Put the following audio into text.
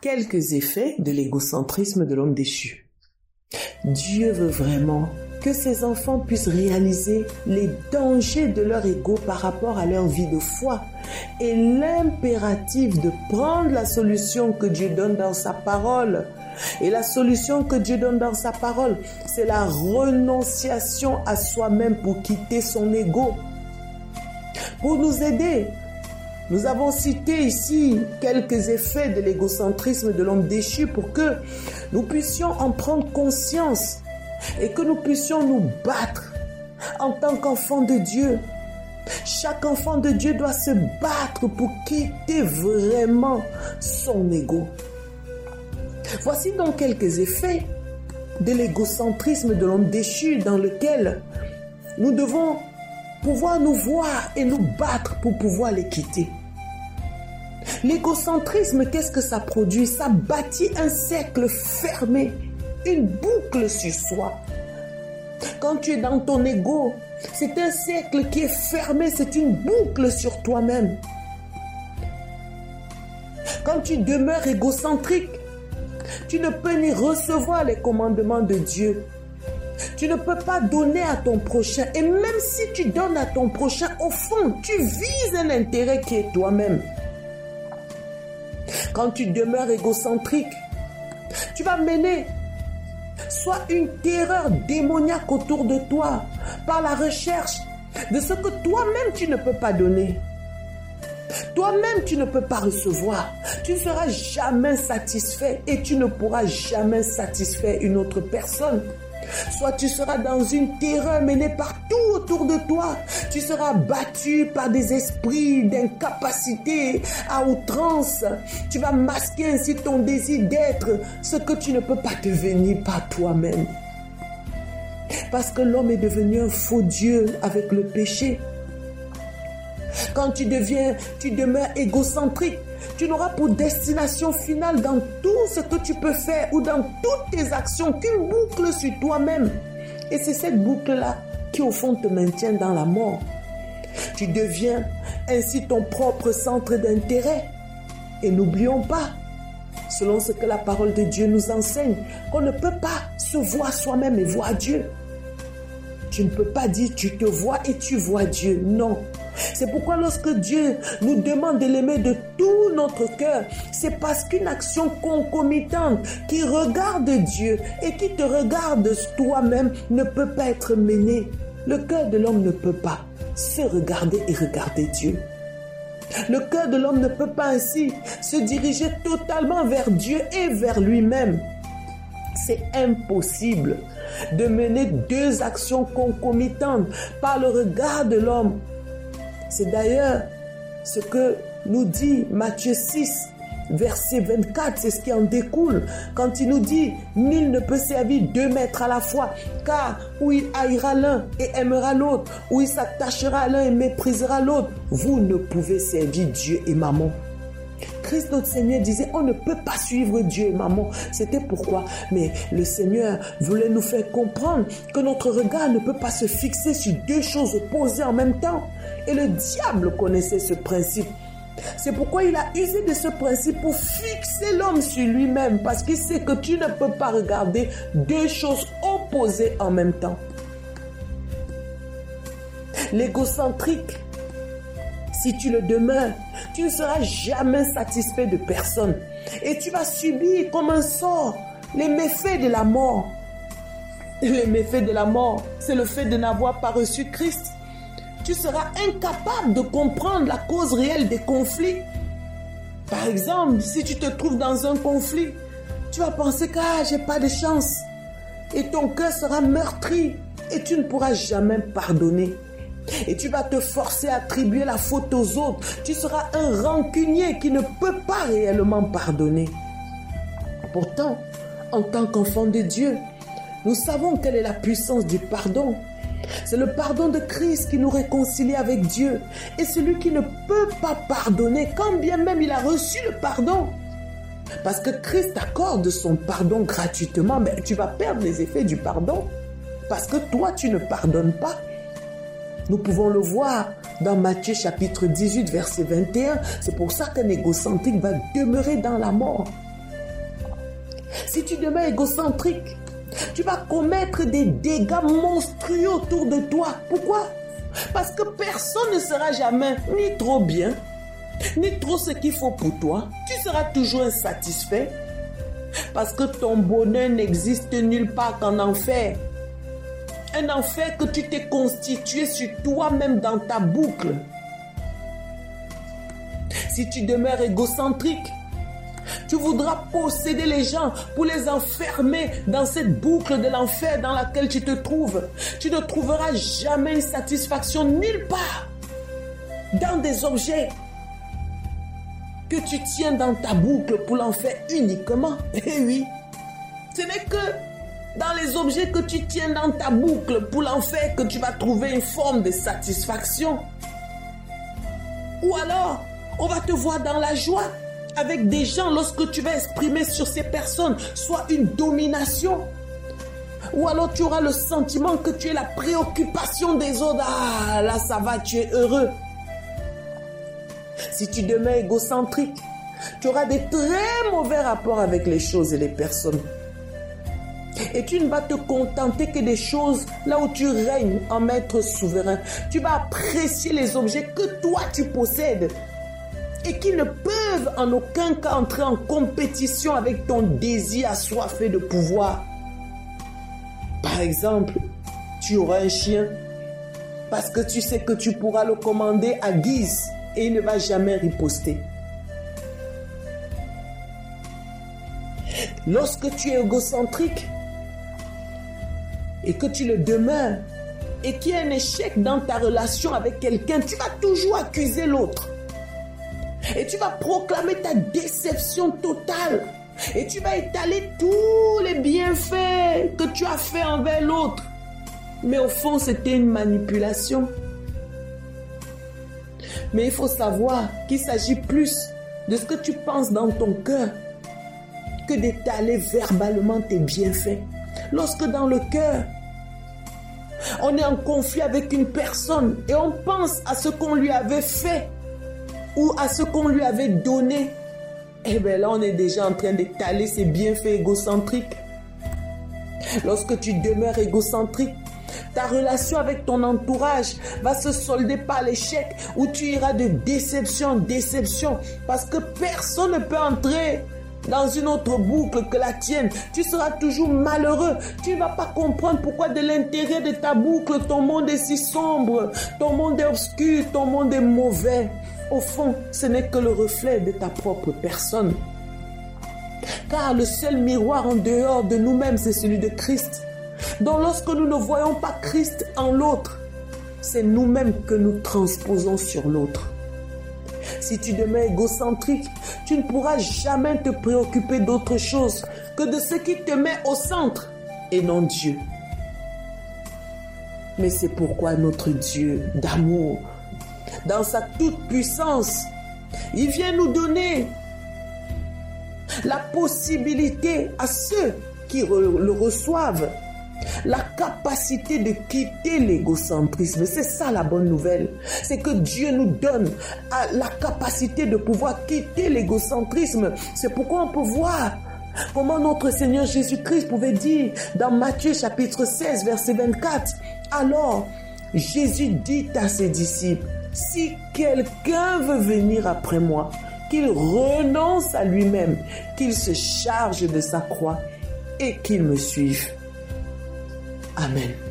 quelques effets de l'égocentrisme de l'homme déchu. Dieu veut vraiment que ses enfants puissent réaliser les dangers de leur ego par rapport à leur vie de foi et l'impératif de prendre la solution que Dieu donne dans sa parole. Et la solution que Dieu donne dans sa parole, c'est la renonciation à soi-même pour quitter son ego. Pour nous aider, nous avons cité ici quelques effets de l'égocentrisme de l'homme déchu pour que nous puissions en prendre conscience et que nous puissions nous battre en tant qu'enfants de Dieu. Chaque enfant de Dieu doit se battre pour quitter vraiment son ego. Voici donc quelques effets de l'égocentrisme de l'homme déchu dans lequel nous devons pouvoir nous voir et nous battre pour pouvoir les quitter. L'égocentrisme, qu'est-ce que ça produit? Ça bâtit un cercle fermé une boucle sur soi. Quand tu es dans ton ego, c'est un cercle qui est fermé, c'est une boucle sur toi-même. Quand tu demeures égocentrique, tu ne peux ni recevoir les commandements de Dieu. Tu ne peux pas donner à ton prochain. Et même si tu donnes à ton prochain, au fond, tu vises un intérêt qui est toi-même. Quand tu demeures égocentrique, tu vas mener soit une terreur démoniaque autour de toi par la recherche de ce que toi-même tu ne peux pas donner. Toi-même, tu ne peux pas recevoir. Tu ne seras jamais satisfait et tu ne pourras jamais satisfaire une autre personne. Soit tu seras dans une terreur menée partout autour de toi. Tu seras battu par des esprits d'incapacité à outrance. Tu vas masquer ainsi ton désir d'être ce que tu ne peux pas devenir par toi-même. Parce que l'homme est devenu un faux Dieu avec le péché. Quand tu deviens, tu demeures égocentrique, tu n'auras pour destination finale dans tout ce que tu peux faire ou dans toutes tes actions qu'une boucle sur toi-même. Et c'est cette boucle-là qui au fond te maintient dans la mort. Tu deviens ainsi ton propre centre d'intérêt. Et n'oublions pas, selon ce que la parole de Dieu nous enseigne, qu'on ne peut pas se voir soi-même et voir Dieu. Tu ne peux pas dire tu te vois et tu vois Dieu. Non. C'est pourquoi lorsque Dieu nous demande de l'aimer de tout notre cœur, c'est parce qu'une action concomitante qui regarde Dieu et qui te regarde toi-même ne peut pas être menée. Le cœur de l'homme ne peut pas se regarder et regarder Dieu. Le cœur de l'homme ne peut pas ainsi se diriger totalement vers Dieu et vers lui-même. C'est impossible de mener deux actions concomitantes par le regard de l'homme c'est d'ailleurs ce que nous dit Matthieu 6, verset 24, c'est ce qui en découle. Quand il nous dit, nul ne peut servir deux maîtres à la fois, car où il haïra l'un et aimera l'autre, ou il s'attachera à l'un et méprisera l'autre, vous ne pouvez servir Dieu et maman. Christ notre Seigneur disait, on ne peut pas suivre Dieu maman. C'était pourquoi. Mais le Seigneur voulait nous faire comprendre que notre regard ne peut pas se fixer sur deux choses opposées en même temps. Et le diable connaissait ce principe. C'est pourquoi il a usé de ce principe pour fixer l'homme sur lui-même, parce qu'il sait que tu ne peux pas regarder deux choses opposées en même temps. L'égocentrique, si tu le demeures, tu ne seras jamais satisfait de personne. Et tu vas subir comme un sort les méfaits de la mort. Les méfaits de la mort, c'est le fait de n'avoir pas reçu Christ tu seras incapable de comprendre la cause réelle des conflits. Par exemple, si tu te trouves dans un conflit, tu vas penser que ah, j'ai pas de chance. Et ton cœur sera meurtri et tu ne pourras jamais pardonner. Et tu vas te forcer à attribuer la faute aux autres. Tu seras un rancunier qui ne peut pas réellement pardonner. Pourtant, en tant qu'enfant de Dieu, nous savons quelle est la puissance du pardon. C'est le pardon de Christ qui nous réconcilie avec Dieu. Et celui qui ne peut pas pardonner, quand bien même il a reçu le pardon, parce que Christ accorde son pardon gratuitement, mais tu vas perdre les effets du pardon. Parce que toi, tu ne pardonnes pas. Nous pouvons le voir dans Matthieu chapitre 18, verset 21. C'est pour ça qu'un égocentrique va demeurer dans la mort. Si tu demeures égocentrique, tu vas commettre des dégâts monstrueux autour de toi. Pourquoi? Parce que personne ne sera jamais ni trop bien, ni trop ce qu'il faut pour toi. Tu seras toujours insatisfait. Parce que ton bonheur n'existe nulle part qu'en enfer. Un enfer que tu t'es constitué sur toi-même dans ta boucle. Si tu demeures égocentrique, tu voudras posséder les gens pour les enfermer dans cette boucle de l'enfer dans laquelle tu te trouves. Tu ne trouveras jamais une satisfaction nulle part dans des objets que tu tiens dans ta boucle pour l'enfer uniquement. Eh oui, ce n'est que dans les objets que tu tiens dans ta boucle pour l'enfer que tu vas trouver une forme de satisfaction. Ou alors, on va te voir dans la joie avec des gens lorsque tu vas exprimer sur ces personnes soit une domination. Ou alors tu auras le sentiment que tu es la préoccupation des autres. Ah, là ça va, tu es heureux. Si tu demeures égocentrique, tu auras des très mauvais rapports avec les choses et les personnes. Et tu ne vas te contenter que des choses là où tu règnes en maître souverain. Tu vas apprécier les objets que toi tu possèdes et qui ne peuvent en aucun cas entrer en compétition avec ton désir assoiffé de pouvoir. Par exemple, tu auras un chien parce que tu sais que tu pourras le commander à guise et il ne va jamais riposter. Lorsque tu es égocentrique et que tu le demeures et qu'il y a un échec dans ta relation avec quelqu'un, tu vas toujours accuser l'autre. Et tu vas proclamer ta déception totale. Et tu vas étaler tous les bienfaits que tu as fait envers l'autre. Mais au fond, c'était une manipulation. Mais il faut savoir qu'il s'agit plus de ce que tu penses dans ton cœur que d'étaler verbalement tes bienfaits. Lorsque dans le cœur, on est en conflit avec une personne et on pense à ce qu'on lui avait fait ou à ce qu'on lui avait donné, eh bien là, on est déjà en train d'étaler ses bienfaits égocentriques. Lorsque tu demeures égocentrique, ta relation avec ton entourage va se solder par l'échec où tu iras de déception en déception parce que personne ne peut entrer dans une autre boucle que la tienne. Tu seras toujours malheureux. Tu ne vas pas comprendre pourquoi de l'intérieur de ta boucle, ton monde est si sombre, ton monde est obscur, ton monde est mauvais. Au fond, ce n'est que le reflet de ta propre personne. Car le seul miroir en dehors de nous-mêmes, c'est celui de Christ. Donc lorsque nous ne voyons pas Christ en l'autre, c'est nous-mêmes que nous transposons sur l'autre. Si tu demeures égocentrique, tu ne pourras jamais te préoccuper d'autre chose que de ce qui te met au centre et non Dieu. Mais c'est pourquoi notre Dieu d'amour, dans sa toute-puissance, il vient nous donner la possibilité à ceux qui le reçoivent la capacité de quitter l'égocentrisme. C'est ça la bonne nouvelle. C'est que Dieu nous donne la capacité de pouvoir quitter l'égocentrisme. C'est pourquoi on peut voir comment notre Seigneur Jésus-Christ pouvait dire dans Matthieu chapitre 16 verset 24. Alors, Jésus dit à ses disciples, si quelqu'un veut venir après moi, qu'il renonce à lui-même, qu'il se charge de sa croix et qu'il me suive. Amén.